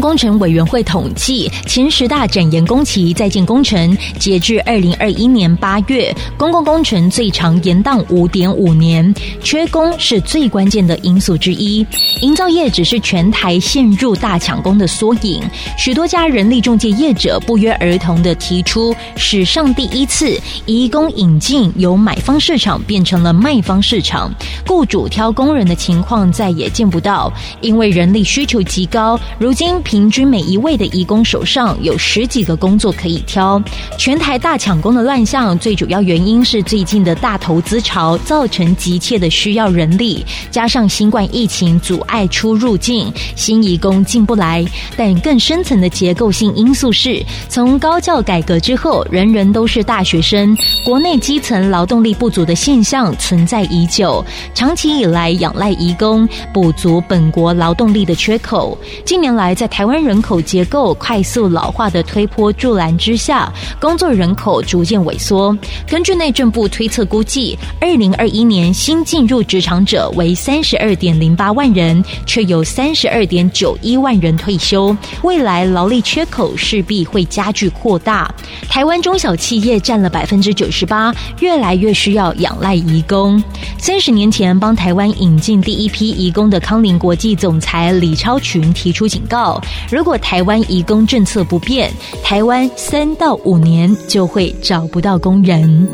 工程委员会统计，前十大展延工期在建工程，截至二零二一年八月，公共工程最长延宕五点五年，缺工是最关键的因素之一。营造业只是全台陷入大抢工的缩影，许多家人力中介业者不约而同地提出，史上第一次移工引进由买方市场变成了卖方市场，雇主挑工人的情况再也见不到，因为人力需求极高，如今。平均每一位的移工手上有十几个工作可以挑，全台大抢工的乱象，最主要原因是最近的大投资潮造成急切的需要人力，加上新冠疫情阻碍出入境，新移工进不来。但更深层的结构性因素是，从高教改革之后，人人都是大学生，国内基层劳动力不足的现象存在已久，长期以来仰赖移工补足本国劳动力的缺口。近年来，在台湾人口结构快速老化的推波助澜之下，工作人口逐渐萎缩。根据内政部推测估计，二零二一年新进入职场者为三十二点零八万人，却有三十二点九一万人退休。未来劳力缺口势必会加剧扩大。台湾中小企业占了百分之九十八，越来越需要仰赖移工。三十年前帮台湾引进第一批移工的康林国际总裁李超群提出警告。如果台湾移工政策不变，台湾三到五年就会找不到工人。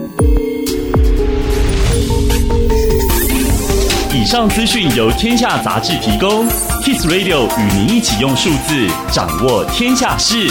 以上资讯由天下杂志提供，Kiss Radio 与您一起用数字掌握天下事。